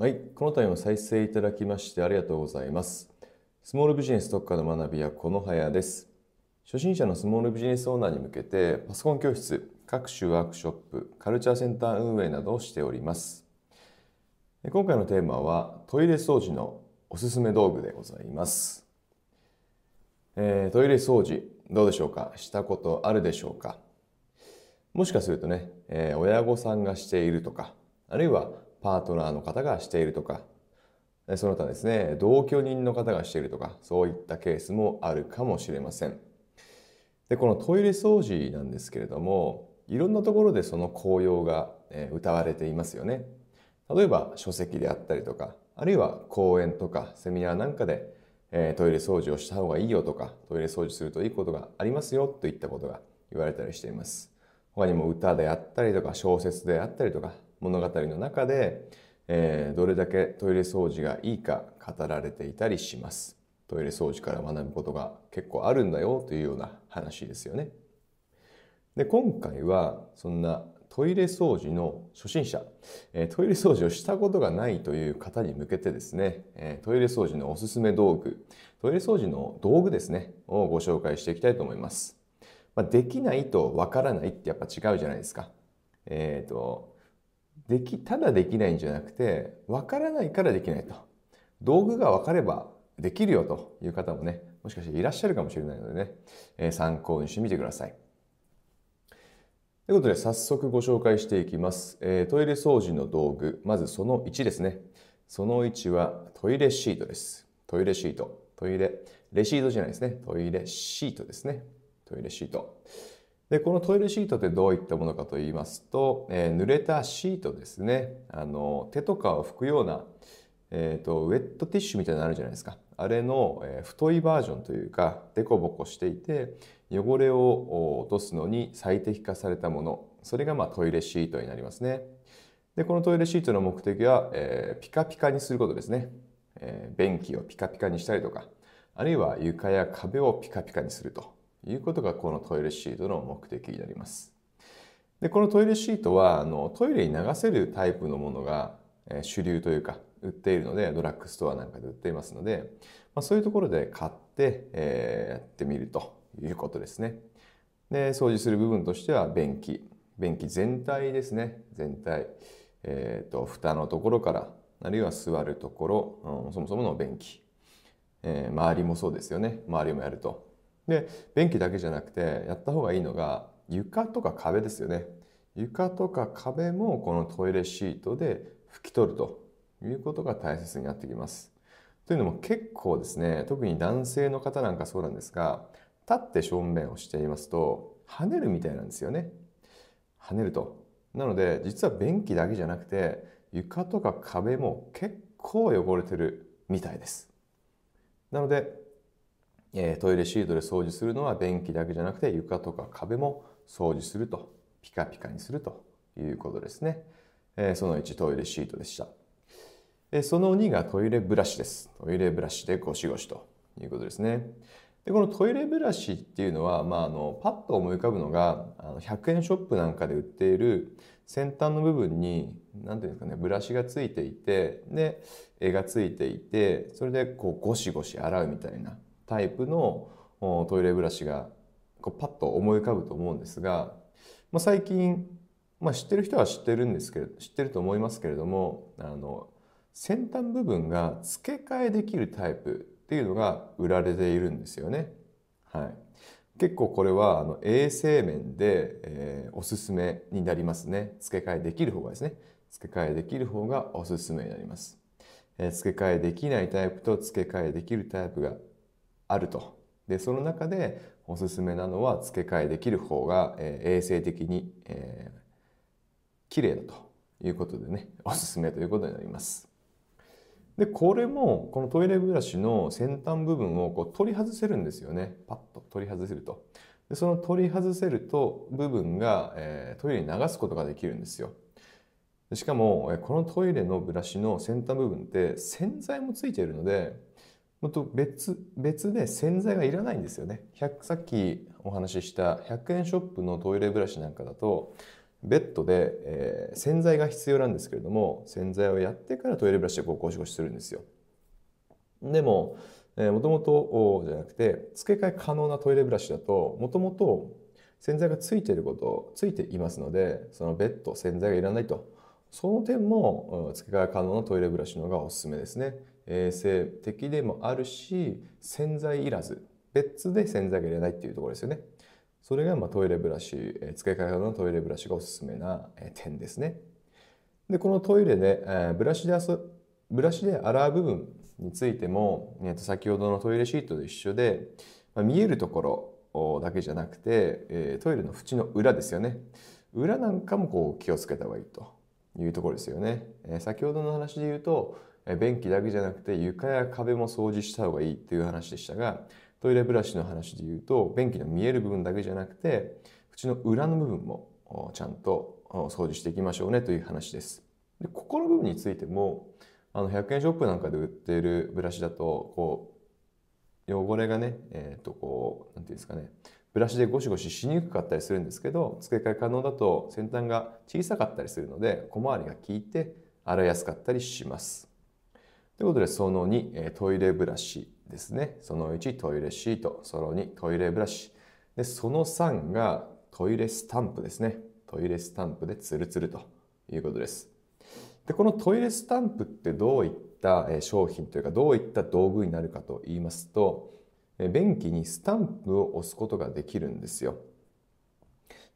はい、この度も再生いただきましてありがとうございます。スモールビジネス特化の学びはこのはやです。初心者のスモールビジネスオーナーに向けてパソコン教室、各種ワークショップ、カルチャーセンター運営などをしております。今回のテーマはトイレ掃除のおすすめ道具でございます。えートイレ掃除どうでしょうか？したことあるでしょうか？もしかするとね、えー親御さんがしているとか、あるいはパートナーの方がしているとか、その他ですね、同居人の方がしているとか、そういったケースもあるかもしれません。で、このトイレ掃除なんですけれども、いろんなところでその効用がえ歌われていますよね。例えば書籍であったりとか、あるいは講演とかセミナーなんかで、えトイレ掃除をした方がいいよとか、トイレ掃除するといいことがありますよといったことが言われたりしています。他にも歌であったりとか小説であったりとか物語の中で、えーどれだけトイレ掃除がいいか語られていたりします。トイレ掃除から学ぶことが結構あるんだよというような話ですよね。で今回はそんなトイレ掃除の初心者、えトイレ掃除をしたことがないという方に向けてですね、えトイレ掃除のおすすめ道具、トイレ掃除の道具ですね、をご紹介していきたいと思います。まあ、できないとわからないってやっぱ違うじゃないですか。えっ、と、でき、ただできないんじゃなくて、わからないからできないと。道具がわかればできるよという方もね、もしかしていらっしゃるかもしれないのでね、えー参考にしてみてください。ということで早速ご紹介していきます、えートイレ掃除の道具。まずその1ですね。その1はトイレシートです。トイレシート。トイレレシートじゃないですね。トイレシートですね。トイレシート。でこのトイレシートってどういったものかと言いますと、えー濡れたシートですね。あの手とかを拭くようなえー、とウェットティッシュみたいなのあるじゃないですか。あれの、えー太いバージョンというかデコボコしていて汚れを落とすのに最適化されたもの。それがまあトイレシートになりますね。でこのトイレシートの目的は、えーピカピカにすることですね、えー便器をピカピカにしたりとかあるいは床や壁をピカピカにすると。いうことがこのトイレシートの目的になります。でこのトイレシートはあのトイレに流せるタイプのものが、え主流というか売っているのでドラッグストアなんかで売っていますので、まあ、そういうところで買って、えーやってみるということですね。で掃除する部分としては便器。便器全体ですね。全体、えー、と蓋のところからあるいは座るところ、うんそもそもの便器、えー周りもそうですよね。周りもやると。で便器だけじゃなくてやった方がいいのが床とか壁ですよね。床とか壁もこのトイレシートで拭き取るということが大切になってきます。というのも結構ですね特に男性の方なんかそうなんですが立って正面をしていますと跳ねるみたいなんですよね。跳ねると。なので実は便器だけじゃなくて床とか壁も結構汚れてるみたいです。なので、えトイレシートで掃除するのは便器だけじゃなくて床とか壁も掃除するとピカピカにするということですね。えその1トイレシートでした。えその2がトイレブラシです。トイレブラシでゴシゴシということですね。でこのトイレブラシっていうのは、まあ、あのパッと思い浮かぶのがあの100円ショップなんかで売っている先端の部分に何ていうんですかねブラシがついていてで絵がついていてそれでこうゴシゴシ洗うみたいなタイプのトイレブラシがこうパッと思い浮かぶと思うんですが、まあ、最近、まあ、知ってる人は知ってるんですけど知ってると思いますけれどもあの先端部分が付け替えできるタイプっていうのが売られているんですよね。はい、結構これはあの衛生面で、えーおすすめになりますね。付け替えできる方がですね。付け替えできる方がおすすめになります。えー付け替えできないタイプと付け替えできるタイプがあると。で、その中でおすすめなのは付け替えできる方が、えー衛生的に、えー綺麗だということでね、おすすめということになります。でこれもこのトイレブラシの先端部分をこう取り外せるんですよねパッと取り外せるとでその取り外せると部分が、えートイレに流すことができるんですよしかもこのトイレのブラシの先端部分って洗剤もついているのでもっと別別で洗剤がいらないんですよねさっきお話しした100円ショップのトイレブラシなんかだとベッドで、えー、洗剤が必要なんですけれども洗剤をやってからトイレブラシでゴシゴシするんですよ。でももともとじゃなくて付け替え可能なトイレブラシだともともと洗剤がついていることついていますのでそのベッド洗剤がいらないとその点も付け替え可能なトイレブラシのがおすすめですね。衛生的でもあるし洗剤いらず別で洗剤がいらないっていうところですよね。それがまトイレブラシ付け替え可能なトイレブラシがおすすめな点ですね。でこのトイレでブラシでブラシで洗う部分についても、えー、と先ほどのトイレシートと一緒で、ま、見えるところだけじゃなくて、え、トイレの縁の裏ですよね。裏なんかもこう気をつけた方がいいと。いうところですよね、え、先ほどの話で言うと、え、便器だけじゃなくて床や壁も掃除した方がいいっていう話でしたがトイレブラシの話で言うと便器の見える部分だけじゃなくて縁の裏の部分もちゃんと掃除していきましょうねという話です。でここの部分についてもあの100円ショップなんかで売っているブラシだとこう汚れがねえっ、ー、とこうなんていうんですかねブラシでゴシゴシしにくかったりするんですけど付け替え可能だと先端が小さかったりするので小回りが効いて洗いやすかったりします。ということでその2トイレブラシですねその1トイレシートその2トイレブラシでその3がトイレスタンプですねトイレスタンプでツルツルということです。でこのトイレスタンプってどういった商品というかどういった道具になるかと言いますと便器にスタンプを押すことができるんですよ。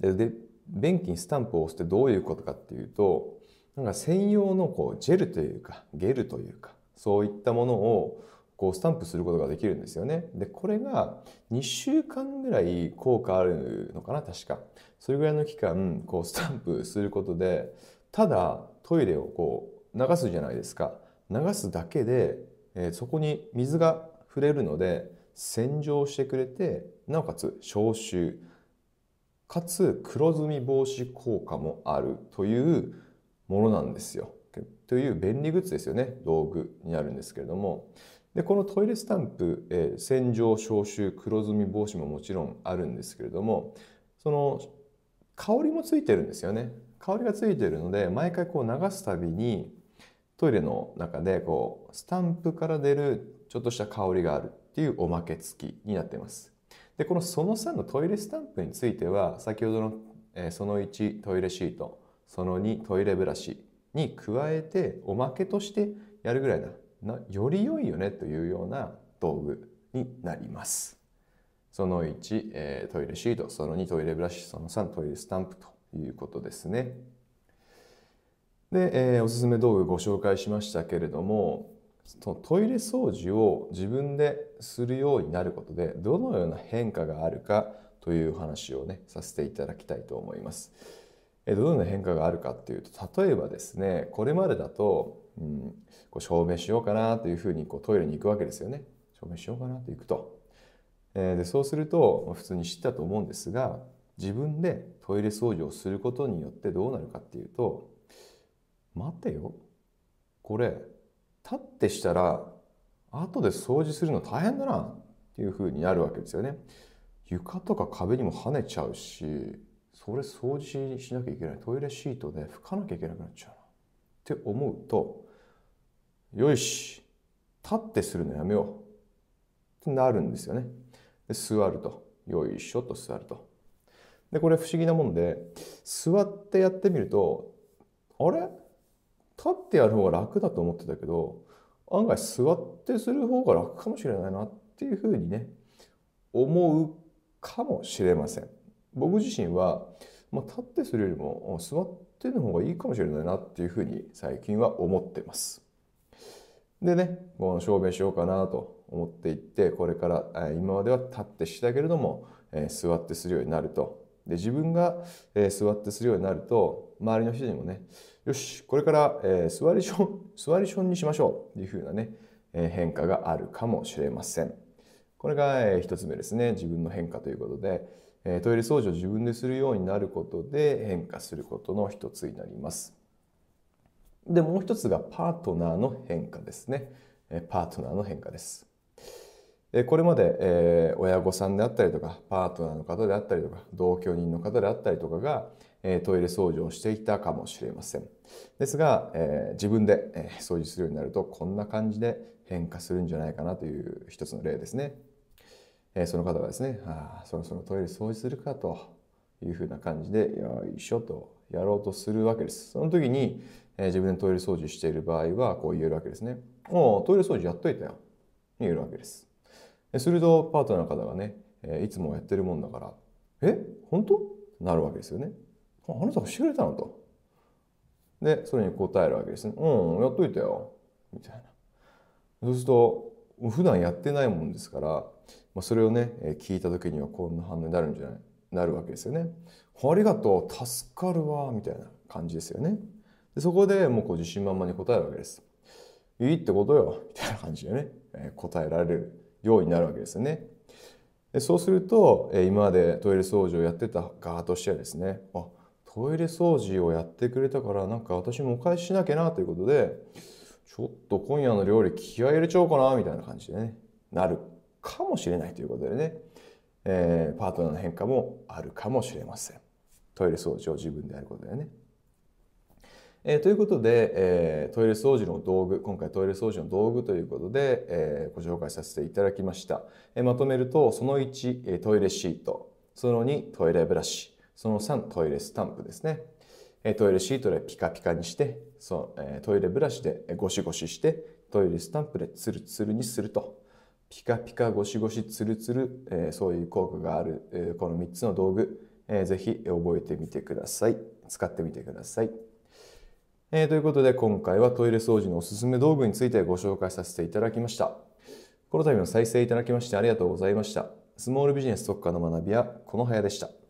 で便器にスタンプを押すってどういうことかっていうとなんか専用のこうジェルというかゲルというかそういったものをこうスタンプすることができるんですよね。でこれが2週間ぐらい効果あるのかな確か。それぐらいの期間こうスタンプすることでただトイレをこう流すじゃないですか流すだけで、えー、そこに水が触れるので洗浄してくれてなおかつ消臭。かつ黒ずみ防止効果もあるというものなんですよ。という便利グッズですよね。道具になるんですけれども。でこのトイレスタンプ、えー、洗浄消臭黒ずみ防止ももちろんあるんですけれどもその香りもついてるんですよね。香りがついているので毎回こう流すたびにトイレの中でこうスタンプから出るちょっとした香りがあるっていうおまけ付きになっています。でこのその3のトイレスタンプについては先ほどの、えその1トイレシートその2トイレブラシに加えておまけとしてやるぐらいななより良いよねというような道具になります。その1、えー、トイレシートその2トイレブラシその3トイレスタンプということですね。で、えー、おすすめ道具ご紹介しましたけれどもトイレ掃除を自分でするようになることでどのような変化があるかという話をねさせていただきたいと思います。えどのような変化があるかっていうと例えばですねこれまでだと、うん、こう証明しようかなというふうにこうトイレに行くわけですよね。証明しようかなと行くと。えー、でそうすると普通に知ったと思うんですが自分でトイレ掃除をすることによってどうなるかっていうと待てよこれ立ってしたら後で掃除するの大変だなっていうふうになるわけですよね。床とか壁にも跳ねちゃうしそれ掃除しなきゃいけないトイレシートで拭かなきゃいけなくなっちゃうなって思うとよし立ってするのやめようってなるんですよね。で座るとよいしょと座ると。でこれ不思議なもんで座ってやってみるとあれ？立ってやる方が楽だと思ってたけど案外座ってする方が楽かもしれないなっていうふうにね思うかもしれません。僕自身は、まあ、立ってするよりも座っての方がいいかもしれないなっていうふうに最近は思ってます。でね、この証明しようかなと思っていってこれから今までは立ってしたけれども座ってするようになるとで自分が、えー、座ってするようになると周りの人にもねよしこれから、えー、座りション座りションにしましょうっていうふうなね、えー、変化があるかもしれません。これが、えー、つ目ですね。自分の変化ということで、え、トイレ掃除を自分でするようになることで変化することの一つになります。でもう一つがパートナーの変化ですね。えパートナーの変化です。これまで、え親御さんであったりとかパートナーの方であったりとか同居人の方であったりとかがトイレ掃除をしていたかもしれません。ですが、え自分で、掃除するようになるとこんな感じで変化するんじゃないかなという一つの例ですね。えその方がですね、ああ、そろそろトイレ掃除するかというふうな感じで、よいしょとやろうとするわけです。その時に、え自分でトイレ掃除している場合はこう言えるわけですね。おお、トイレ掃除やっといたよ。言えるわけです。するとパートナーの方がね、えいつもやってるもんだから、え？本当？なるわけですよね。あなたがしてくれたのと。で、それに答えるわけですね。うん、やっといたよ。みたいな。そうすると、普段やってないもんですから、まあ、それをね、聞いた時にはこんな反応になるんじゃない？なるわけですよね。ありがとう、助かるわ、みたいな感じですよね。でそこでもうこう自信満々に答えるわけです。いいってことよ、みたいな感じでね、え答えられるようになるわけですよね。でそうすると、え今までトイレ掃除をやってた側としてはですね、あトイレ掃除をやってくれたからなんか私もお返ししなきゃなということで、ちょっと今夜の料理気合い入れちゃおうかなみたいな感じでね、なるかもしれないということでね、えー、パートナーの変化もあるかもしれません。トイレ掃除を自分でやることでね。えー、ということで、えー、トイレ掃除の道具、今回トイレ掃除の道具ということで、えー、ご紹介させていただきました。え、まとめると、その1、トイレシート、その2、トイレブラシ、その3、トイレスタンプですね。トイレシートでピカピカにして、そえー、トイレブラシでゴシゴシして、トイレスタンプでツルツルにすると。ピカピカゴシゴシツルツル、え、そういう効果がある、この3つの道具、えー、ぜひ覚えてみてください。使ってみてください。えー、ということで今回はトイレ掃除のおすすめ道具についてご紹介させていただきました。この度も再生いただきましてありがとうございました。スモールビジネス特化の学びはこの早でした。